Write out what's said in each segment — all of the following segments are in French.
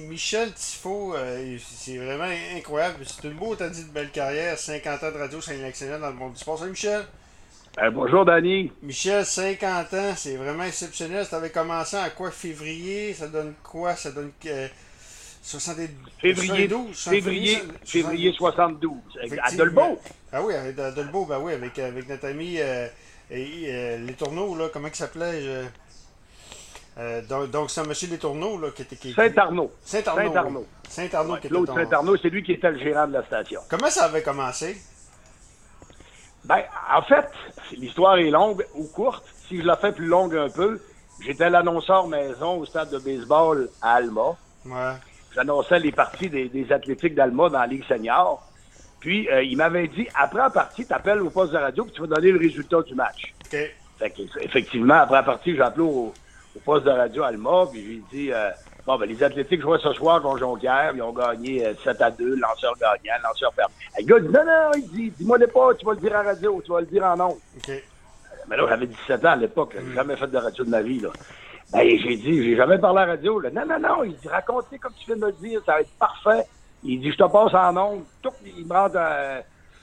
Michel Tifo, euh, c'est vraiment incroyable. C'est une beau, t'as dit, de belle carrière. 50 ans de radio, c'est un dans le monde du sport. Salut Michel. Euh, bonjour Danny. Michel, 50 ans, c'est vraiment exceptionnel. Ça avait commencé à quoi Février? Ça donne quoi? Ça donne euh, 72, février, 72, février, février 72. À Dolbeau. Ah oui, à Dolbeau, ben oui, avec, avec notre ami euh, euh, Les Tourneaux, là, comment il s'appelait euh, donc, donc c'est un monsieur Les Tourneaux là, qui était. Qui, Saint-Arnaud. Saint-Arnaud. Saint-Arnaud. Saint-Arnaud qui était. L'autre Saint-Arnaud, c'est lui qui était le gérant de la station. Comment ça avait commencé? Ben, en fait, l'histoire est longue ou courte. Si je la fais plus longue un peu, j'étais l'annonceur maison au stade de baseball à Alma. Ouais. J'annonçais les parties des, des athlétiques d'Alma dans la Ligue senior. Puis, euh, il m'avait dit, après la partie, tu appelles au poste de radio puis tu vas donner le résultat du match. OK. Fait effectivement, après la partie, j'ai appelé au, poste de radio Alma, puis j'ai dit, euh, bon, ben, les athlétiques jouaient ce soir contre Jonquière, ils ont gagné 7 euh, à 2, lanceur gagnant, lanceur perdu. Le gars dit, non, non, il dit, dis-moi pas, tu vas le dire à radio, tu vas le dire en nom. OK. Mais là, j'avais 17 ans à l'époque, j'ai mm. jamais fait de radio de ma vie, là. Ben, j'ai dit, j'ai jamais parlé à la radio. Là. Non, non, non. Il dit, racontez comme tu viens de me dire, ça va être parfait. Il dit, je te passe en onde. Tout, il me euh, euh,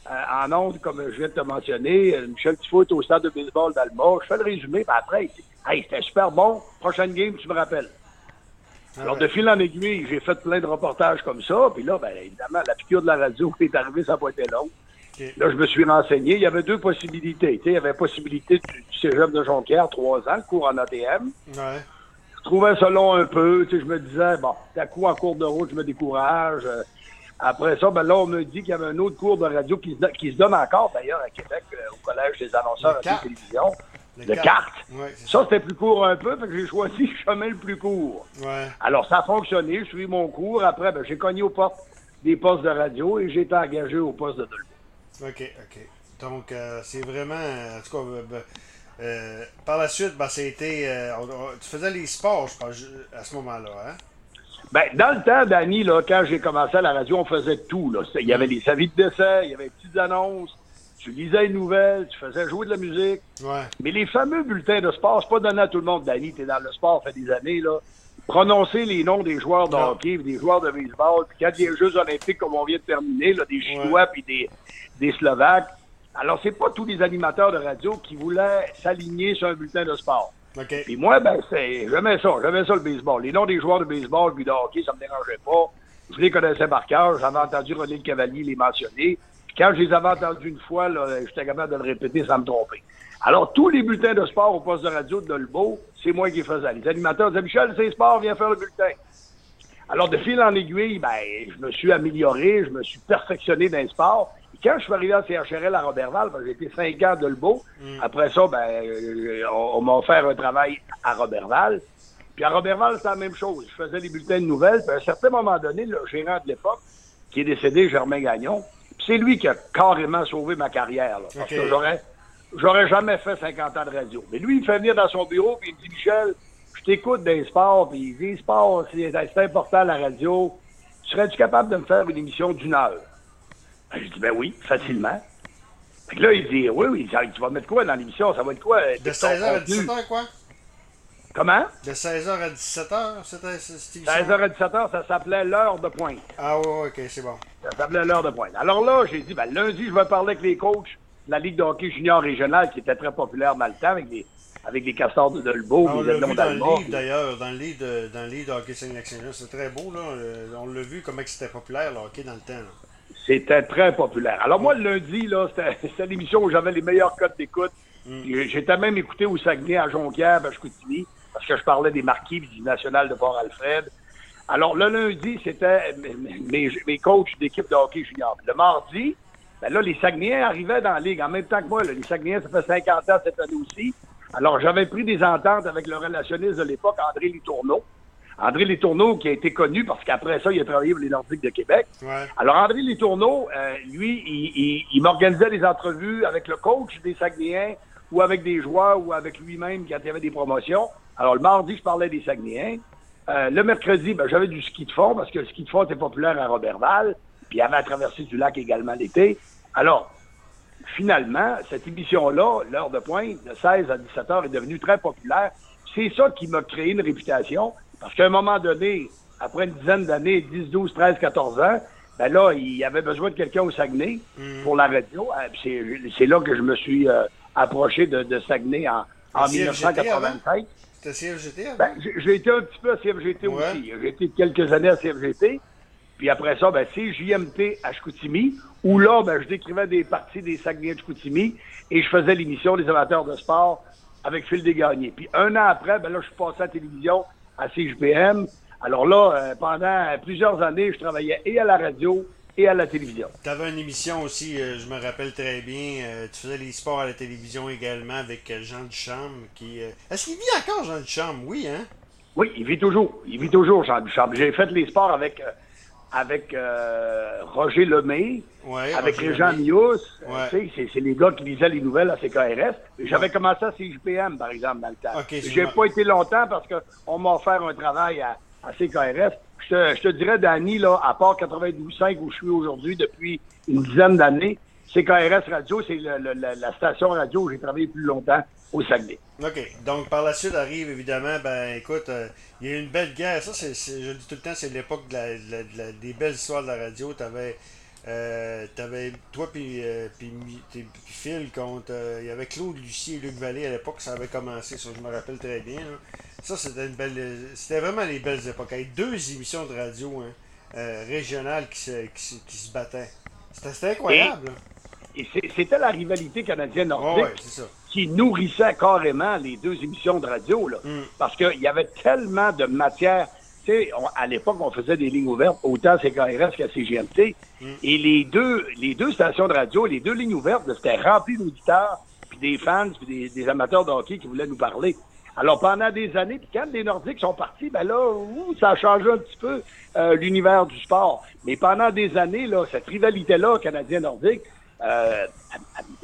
en onde, comme je viens de te mentionner. Euh, Michel Tifo est au stade de baseball d'Alma. Je fais le résumé, puis après, hey, c'était super bon. Prochaine game, tu me rappelles. Ah Alors, de fil en aiguille, j'ai fait plein de reportages comme ça. Puis là, ben, évidemment, la piqûre de la radio est arrivée, ça n'a pas été long. Là, je me suis renseigné. Il y avait deux possibilités. il y avait la possibilité du, cégep de Jonquière, trois ans, cours en ATM. Ouais. Je trouvais ça long un peu. je me disais, bon, d'un coup, en cours de route, je me décourage. Euh, après ça, ben là, on me dit qu'il y avait un autre cours de radio qui se, qui se donne encore, d'ailleurs, à Québec, euh, au Collège des annonceurs de télévision. de cartes. ça, c'était plus court un peu, fait que j'ai choisi le chemin le plus court. Ouais. Alors, ça a fonctionné. Je suis mon cours. Après, ben, j'ai cogné aux portes des postes de radio et j'ai été engagé au poste de Dolby. OK, OK. Donc, euh, c'est vraiment. En tout cas, ben, euh, par la suite, ben, c'était. Tu faisais les sports, je pense, à ce moment-là, hein? Ben, dans le temps, Danny, là, quand j'ai commencé à la radio, on faisait tout. Là. Il y avait les avis de décès, il y avait les petites annonces, tu lisais les nouvelles, tu faisais jouer de la musique. Ouais. Mais les fameux bulletins de sport, c'est pas donné à tout le monde, Danny. T'es dans le sport, fait des années, là. Prononcer les noms des joueurs de hockey, des joueurs de baseball, puis quand il y a les Jeux olympiques comme on vient de terminer, là, des Chinois puis des, des Slovaques. Alors, c'est pas tous les animateurs de radio qui voulaient s'aligner sur un bulletin de sport. Okay. Puis moi, ben, c'est, j'aimais ça, j'aimais ça le baseball. Les noms des joueurs de baseball puis de hockey, ça me dérangeait pas. Je les connaissais par cœur. J'avais entendu René le Cavalier les mentionner. Quand je les avais entendus une fois, j'étais capable de le répéter sans me tromper. Alors, tous les bulletins de sport au poste de radio de Dolbeau, c'est moi qui les faisais. Les animateurs disaient, Michel, c'est sport, viens faire le bulletin. Alors, de fil en aiguille, ben, je me suis amélioré, je me suis perfectionné dans le sport quand je suis arrivé à CHRL à Robertval, j'ai été cinq ans de Lebeau. Mm. Après ça, ben, euh, on, m'a offert un travail à Robertval. Puis à Robertval, c'est la même chose. Je faisais des bulletins de nouvelles. Puis à un certain moment donné, le gérant de l'époque, qui est décédé, Germain Gagnon, c'est lui qui a carrément sauvé ma carrière. parce que j'aurais, j'aurais jamais fait 50 ans de radio. Mais lui, il fait venir dans son bureau, puis il me dit, Michel, je t'écoute des sports, puis il dit, sport, c'est, c'est important la radio. Serais-tu capable de me faire une émission d'une heure? Ben, je dis, ben oui, facilement. Fait que là, il dit, oui, oui, tu vas mettre quoi dans l'émission? Ça va être quoi? De 16h à 17h, quoi? Comment? De 16h à 17h, c'était cette émission? 16h à 17h, ça s'appelait l'heure de pointe. Ah oui, ok, c'est bon. Ça s'appelait l'heure de pointe. Alors là, j'ai dit, ben, lundi, je vais parler avec les coachs de la Ligue de hockey junior régionale qui était très populaire dans le temps avec les, avec les castors de Dolbeau. Ah, on l'a vu dans le livre, d'ailleurs, dans le livre de, dans le livre de hockey saint C'est très beau, là. Euh, on l'a vu comment c'était populaire, le hockey, dans le temps. Là. C'était très populaire. Alors moi, le lundi, là, c'était l'émission où j'avais les meilleurs codes d'écoute. Mm. J'étais même écouté au Saguenay, à Jonquière, à Chicoutimi, parce que je parlais des marquis du National de Port-Alfred. Alors, le lundi, c'était mes, mes, coachs d'équipe de hockey junior. Le mardi, ben là, les Saguenayens arrivaient dans la ligue en même temps que moi. Les Saguenayens, ça fait 50 ans cette année aussi. Alors, j'avais pris des ententes avec le relationniste de l'époque, André Litourneau. André Letourneau, qui a été connu parce qu'après ça, il a travaillé pour les Nordiques de Québec. Alors, André Letourneau, euh, lui, il, m'organisait des entrevues avec le coach des Saguenayens ou avec des joueurs ou avec lui-même quand il y avait des promotions. Alors, le mardi, je parlais des Saguenayens. Euh, le mercredi, ben, j'avais du ski de fond parce que le ski de fond était populaire à Robertval. Puis il y avait la traversée du lac également l'été. Alors, finalement, cette émission-là, l'heure de pointe, de 16 à 17 heures, est devenue très populaire. C'est ça qui m'a créé une réputation. Parce qu'à un moment donné, après une dizaine d'années, 10, 12, 13, 14 ans, ben là, il avait besoin de quelqu'un au Saguenay Mm. pour la radio. Euh, C'est là que je me suis euh, approché de, de Saguenay en, en À CFGT 1987. C'était CFGT avant? Ben, j'ai été un petit peu à CFGT Ouais. aussi. J'ai été quelques années à CFGT. Puis après ça, ben, c'est JMT à Chicoutimi, où là, ben, je décrivais des parties des Saguenay de Chicoutimi et je faisais l'émission des amateurs de sport avec Phil Desgagnés. Puis un an après, ben là, je suis passé à la télévision à CJPM. Alors là, euh, pendant plusieurs années, je travaillais et à la radio et à la télévision. Tu avais une émission aussi, euh, je me rappelle très bien. euh, tu faisais les sports à la télévision également avec Jean Duchamp. Qui, euh, Est-ce qu'il vit encore, Jean Duchamp? Oui, hein? Oui, il vit toujours. Il vit toujours, Jean Duchamp. J'ai fait les sports avec, avec euh, Roger Lemay, Ouais, avec Roger Régent. Ouais. Euh, tu sais, C'est les gars qui lisaient les nouvelles à CKRS. J'avais commencé à CJPM, par exemple, dans le temps. J'ai pas été longtemps parce qu'on m'a offert un travail à, à CKRS. Je te, je te dirais, Danny, là, à part 92.5 où je suis aujourd'hui depuis une dizaine d'années, CKRS Radio, c'est le- le- la- la station radio où j'ai travaillé plus longtemps au Saguenay. OK. Donc, par la suite arrive évidemment, ben écoute, euh, il y a eu une belle guerre. Ça, c'est, c'est- je le dis tout le temps, c'est l'époque de la- de la- de la- des belles histoires de la radio. T'avais, euh, t'avais toi puis, euh, puis, Phil contre. euh, il y avait Claude Lucie et Luc Vallée à l'époque, ça avait commencé, ça je me rappelle très bien. Ça, c'était une belle. C'était vraiment les belles époques. Avec deux émissions de radio hein, euh, régionales qui se, qui, se- qui se battaient. C'était, c'était incroyable. là. Et c'était la rivalité canadienne-nordique. Ouais, ça. qui nourrissait carrément les deux émissions de radio, là. Mm. Parce qu'il y avait tellement de matière. Tu sais, à l'époque, on faisait des lignes ouvertes, autant à CKRS qu'à CGMT. Mm. Et les deux, les deux stations de radio, les deux lignes ouvertes, c'était rempli d'auditeurs, puis des fans, puis des, des amateurs de hockey qui voulaient nous parler. Alors, pendant des années, puis quand les Nordiques sont partis, ben là, ouh, ça a changé un petit peu euh, l'univers du sport. Mais pendant des années, là, cette rivalité-là, canadien-nordique, euh,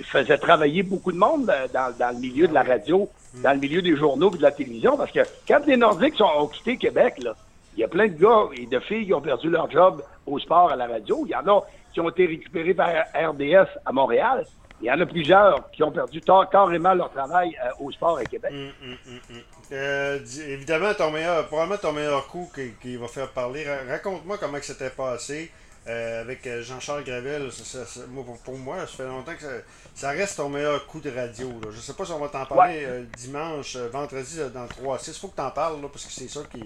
faisait travailler beaucoup de monde euh, dans, le milieu de la radio, dans le milieu des journaux et de la télévision, parce que quand les Nordiques sont, ont quitté Québec, là, il y a plein de gars et de filles qui ont perdu leur job au sport à la radio. Il y en a qui ont été récupérés par RDS à Montréal. Il y en a plusieurs qui ont perdu carrément leur travail euh, au sport à Québec. Hum, hum, hum, évidemment, ton meilleur, probablement ton meilleur coup qui, va faire parler. Ra- Raconte-moi comment c'était passé euh, avec euh, Jean-Charles Gravel. Ça- ça- ça- moi, pour, moi, ça fait longtemps que ça, ça reste ton meilleur coup de radio. Là. Je sais pas si on va t'en parler euh, dimanche, vendredi dans le 3-6. Il faut que t'en parles là, parce que c'est ça qui.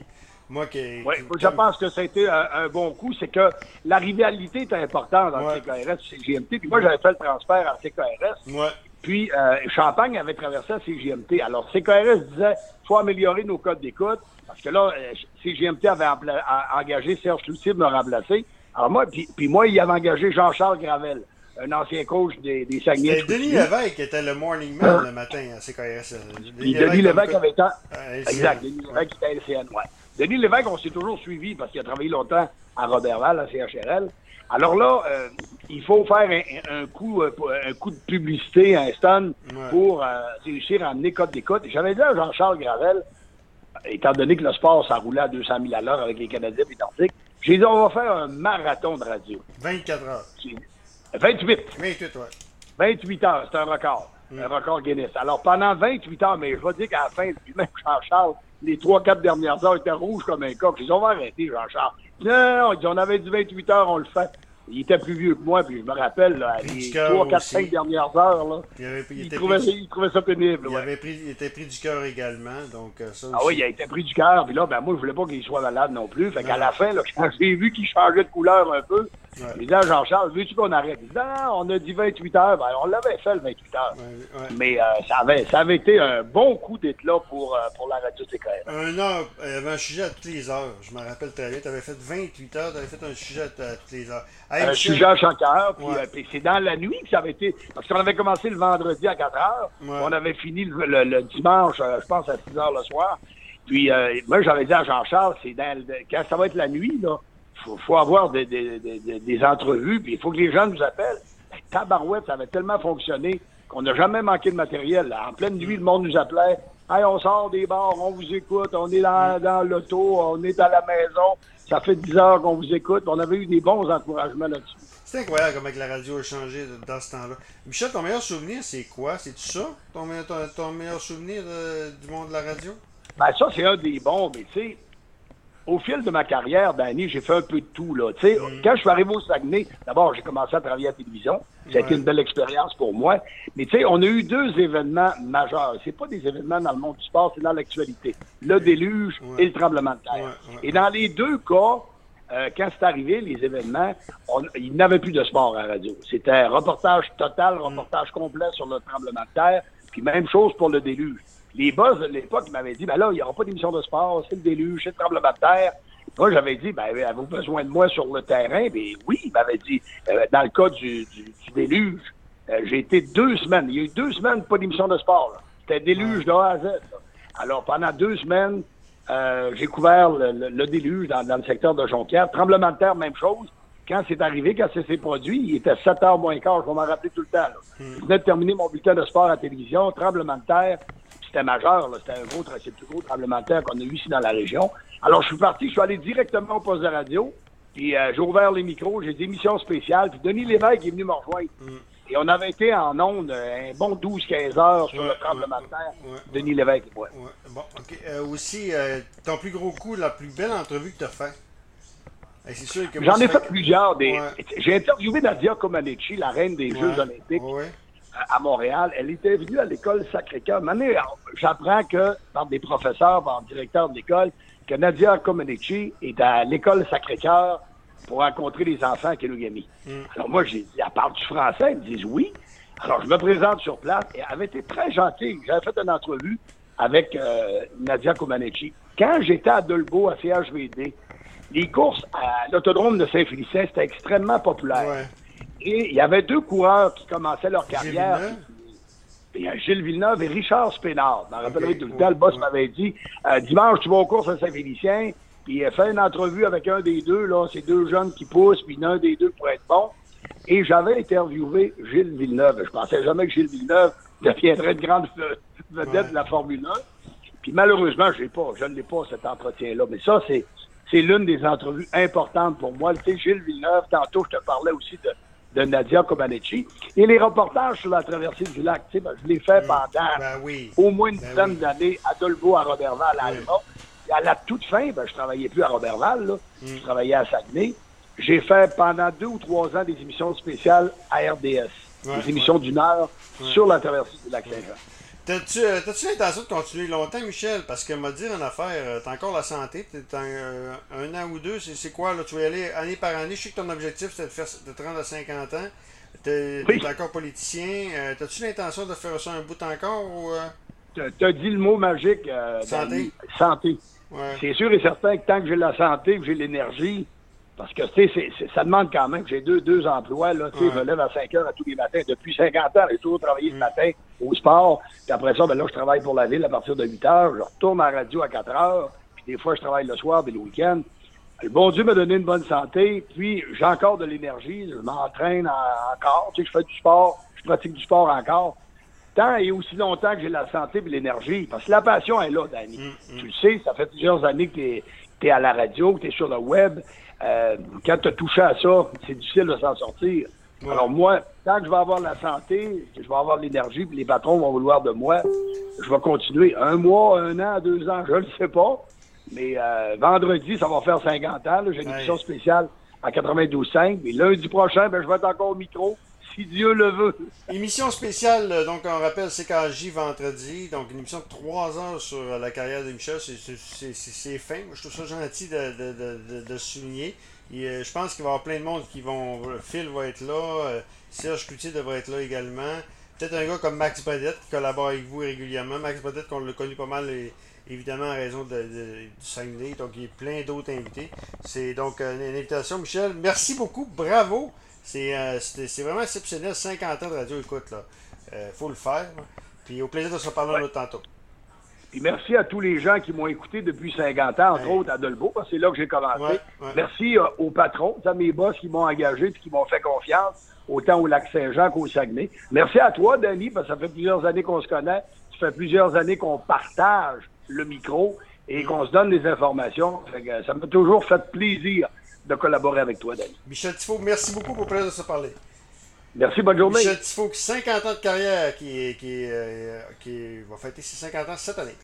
Moi qui. Je pense que ça a été un, un bon coup. C'est que la rivalité est importante dans Ouais. le CKRS et CGMT. Puis moi, j'avais fait le transfert à CKRS. Puis euh, Champagne avait traversé à CGMT. Alors CKRS disait faut améliorer nos codes d'écoute parce que là CGMT avait engagé Serge Cloutier de me remplacer. Alors moi puis, puis moi il avait engagé Jean-Charles Gravel, un ancien coach des, des Saguenay. C'était Denis Lévesque qui était le morning man le matin à CKRS. Puis Denis Lévesque avait été exact. Denis Lévesque était à LCN, ouais. Denis Lévesque, on s'est toujours suivi parce qu'il a travaillé longtemps à Robertval, à CHRL. Alors là, euh, il faut faire un, un coup, euh, un coup de publicité, un stun Ouais. pour euh, réussir à amener code d'écoute. J'avais dit à Jean-Charles Gravel, étant donné que le sport, ça roulait à 200 000 à l'heure avec les Canadiens et Nordiques, j'ai dit, on va faire un marathon de radio. 24 heures. J'ai- 28. 28, ouais. 28 heures, c'est un record. Un record Guinness. Alors, pendant 28 heures, mais je vais dire qu'à la fin, même Jean-Charles, les 3-4 dernières heures étaient rouges comme un coq. Ils ont arrêté, Jean-Charles. Non, non, non, on avait dit 28 heures, on le fait. Il était plus vieux que moi, puis je me rappelle, là, les du cœur 3, 4, aussi. 5 dernières heures, là, Il, avait, il il, était trouvait, pris, il trouvait ça pénible. il ouais. avait pris, il était pris du cœur également. Donc, euh, ça Ah oui, il a été pris du cœur, puis là, ben moi, je voulais pas qu'il soit malade non plus. Fait qu'à la fin, là, quand j'ai vu qu'il changeait de couleur un peu, Ouais. j'ai dit à Jean-Charles, veux-tu qu'on arrête? Il dit, non, non, on a dit 28 heures. Ben, on l'avait fait, le 28 heures. Ouais, ouais. Mais euh, ça, avait, ça avait été un bon coup d'être là pour, euh, pour la radio TKR. Un heure, il y avait un sujet à toutes les heures. Je me rappelle très bien. Tu avais fait 28 heures, tu avais fait un sujet à, toutes les heures. Hey, Un Michel, sujet à chaque heure, puis euh, c'est dans la nuit que ça avait été. Parce qu'on avait commencé le vendredi à 4 heures, on avait fini le, le- le dimanche, euh, je pense, à 6 heures le soir. Puis euh, moi, j'avais dit à Jean-Charles, c'est dans le- quand ça va être la nuit, là, faut, faut avoir des, des, des- des- entrevues, puis il faut que les gens nous appellent. Ben, tabarouette, ça avait tellement fonctionné qu'on n'a jamais manqué de matériel. là. En pleine nuit, le monde nous appelait. Hey, on sort des bars, on vous écoute, on est dans, dans l'auto, on est à la maison. Ça fait 10 heures qu'on vous écoute. On avait eu des bons encouragements là-dessus. C'est incroyable comment la radio a changé dans ce temps-là. Michel, ton meilleur souvenir, c'est quoi? C'est-tu ça? Ton, meilleur- ton, ton meilleur souvenir euh, du monde de la radio? Ben, ça, c'est un des bons, mais tu sais, au fil de ma carrière, Danny, j'ai fait un peu de tout. Là. sais, Mm. Quand je suis arrivé au Saguenay, d'abord, j'ai commencé à travailler à la télévision. Ça a été une belle expérience pour moi. Mais tu sais, on a eu deux événements majeurs. C'est pas des événements dans le monde du sport, c'est dans l'actualité. Le déluge Ouais. et le tremblement de terre. Ouais. Et dans les deux cas, euh, quand c'est arrivé, les événements, on- il n'avait plus de sport à la radio. C'était reportage total, reportage complet sur le tremblement de terre, puis même chose pour le déluge. Les boss de l'époque m'avaient dit, ben là, il n'y aura pas d'émission de sport, c'est le déluge, c'est le tremblement de terre. Moi, j'avais dit, ben, avez-vous besoin de moi sur le terrain? Ben oui, il m'avait dit, euh, dans le cas du, du- du déluge, euh, j'ai été deux semaines. Il y a eu deux semaines, pas d'émission de sport. là. C'était déluge de A à Z. là. Alors, pendant deux semaines, euh, j'ai couvert le, le- le déluge dans, dans le secteur de Jonquière. Tremblement de terre, même chose. Quand c'est arrivé, quand ça s'est produit, il était 7 heures moins quart, je vais m'en rappeler tout le temps. là. Je venais de terminer mon bulletin de sport à la télévision, tremblement de terre, c'était majeur, c'était un gros, c'est le plus gros tremblement de terre qu'on a eu ici dans la région. Alors, je suis parti, je suis allé directement au poste de radio, puis euh, j'ai ouvert les micros, j'ai des émissions spéciales, puis Denis Lévesque est venu me rejoindre. Et on avait été en ondes euh, un bon 12-15 heures sur Ouais, le tremblement ouais, de terre. ouais, Denis Lévesque et moi. Ouais, bon. Euh, aussi, euh, ton plus gros coup, la plus belle entrevue que tu as fait. C'est sûr que moi, J'en ai fait plusieurs. Des... Ouais. J'ai interviewé Nadia Comaneci, la reine des Ouais, Jeux olympiques, ouais. À Montréal. Elle était venue à l'école Sacré-Cœur. Maintenant, j'apprends que, par des professeurs, par le directeur de l'école, que Nadia Comaneci est à l'école Sacré-Cœur pour rencontrer les enfants à Kenogami. Mm. Alors moi, j'ai dit, elle parle du français? Ils me disent oui. Alors, je me présente sur place et elle avait été très gentille. J'avais fait une entrevue avec euh, Nadia Comaneci. Quand j'étais à Dolbeau, à CHVD, les courses à l'autodrome de Saint-Félicien, c'était extrêmement populaire. Ouais. Et il y avait deux coureurs qui commençaient leur carrière. Il y a Gilles Villeneuve et Richard Spénard. Je m'en rappellerai Ok, tout le temps. Le boss m'avait dit euh, Dimanche, tu vas aux courses à Saint-Félicien, puis euh, fais une entrevue avec un des deux. là, C'est deux jeunes qui poussent, puis l'un des deux pourrait être bon. Et j'avais interviewé Gilles Villeneuve. Je pensais jamais que Gilles Villeneuve deviendrait une grande ve- vedette Ouais. de la Formule 1. Puis malheureusement, je l'ai pas. Je ne l'ai pas, cet entretien-là. Mais ça, c'est, c'est l'une des entrevues importantes pour moi. Tu sais, Gilles Villeneuve, tantôt, je te parlais aussi de, de Nadia Comaneci. Et les reportages sur la traversée du lac, tu sais, ben, je l'ai fait pendant Ben oui. au moins une Ben dizaine oui. d'années à Dolbeau, à Robertval, à. Alma. À la toute fin, ben, je travaillais plus à Robertval, là. Mm. je travaillais à Saguenay. J'ai fait pendant deux ou trois ans des émissions spéciales à RDS, Ouais, des émissions d'une heure sur la traversée du lac Saint-Jean. T'as-tu euh, t'as-tu l'intention de continuer longtemps, Michel? Parce que m'a dire en affaire, euh, t'as encore la santé, t'es euh, un an ou deux, c'est c'est quoi là? Tu vas y aller année par année. Je sais que ton objectif c'est de, faire, de te rendre à 50 ans. T'es Oui. encore politicien. Euh, T'as-tu l'intention de faire ça un bout encore ou. euh? Tu as dit le mot magique, euh, Santé. Santé. Ouais. C'est sûr et certain que tant que j'ai la santé, que j'ai l'énergie, parce que tu sais, ça demande quand même que j'ai deux, deux emplois. Là, tu sais, Ouais. Je me lève à 5 heures à tous les matins. Depuis 50 ans, j'ai toujours travaillé le matin au sport. Puis après ça, ben là, je travaille pour la ville à partir de 8 heures. Je retourne à la radio à 4 heures. Puis des fois, je travaille le soir et le week-end. Le bon Dieu m'a donné une bonne santé. Puis j'ai encore de l'énergie. Je m'entraîne en- encore. Tu sais, je fais du sport. Je pratique du sport encore. Tant et aussi longtemps que j'ai la santé et l'énergie. Parce que la passion est là, Danny. Tu le sais, ça fait plusieurs années que tu es, à la radio, que tu es sur le web. Euh, quand tu as touché à ça, c'est difficile de s'en sortir. Ouais. Alors moi, tant que je vais avoir la santé, je vais avoir l'énergie, puis les patrons vont vouloir de moi, je vais continuer. Un mois, un an, deux ans, je ne sais pas. Mais euh, vendredi, ça va faire 50 ans. J'ai une émission spéciale à 92.5. Mais lundi prochain, ben, je vais être encore au micro, si Dieu le veut. Émission spéciale, euh, donc on rappelle CKJ vendredi, donc une émission de 3 heures sur euh, la carrière de Michel, c'est- fin. Je trouve ça gentil de, de, de, souligner. Et, euh, je pense qu'il va y avoir plein de monde qui vont. Phil va être là, Serge Cloutier devrait être là également. Peut-être un gars comme Max Badette qui collabore avec vous régulièrement. Max Badette, qu'on l'a connu pas mal, évidemment, en raison de, du Saguenay. Donc, il y a plein d'autres invités. C'est donc une invitation. Michel, merci beaucoup, bravo. C'est euh, vraiment exceptionnel. 50 ans de radio, écoute, là. Euh, faut le faire. là. Puis au plaisir de se reparler un autre tantôt. Puis merci à tous les gens qui m'ont écouté depuis 50 ans, entre Ouais. autres à Dolbeau, parce que c'est là que j'ai commencé. Ouais, ouais. Merci euh, aux patrons, à mes boss qui m'ont engagé et qui m'ont fait confiance, autant au Lac-Saint-Jean qu'au Saguenay. Merci à toi, Denis, parce que ça fait plusieurs années qu'on se connaît. Ça fait plusieurs années qu'on partage le micro et qu'on se donne des informations. Ça m'a toujours fait plaisir de collaborer avec toi, Denis. Michel Tifo, merci beaucoup pour le plaisir de se parler. Merci, bonne journée. Michel Tifo, qui 50 ans de carrière, qui, qui, euh, qui va fêter ses 50 ans cette année.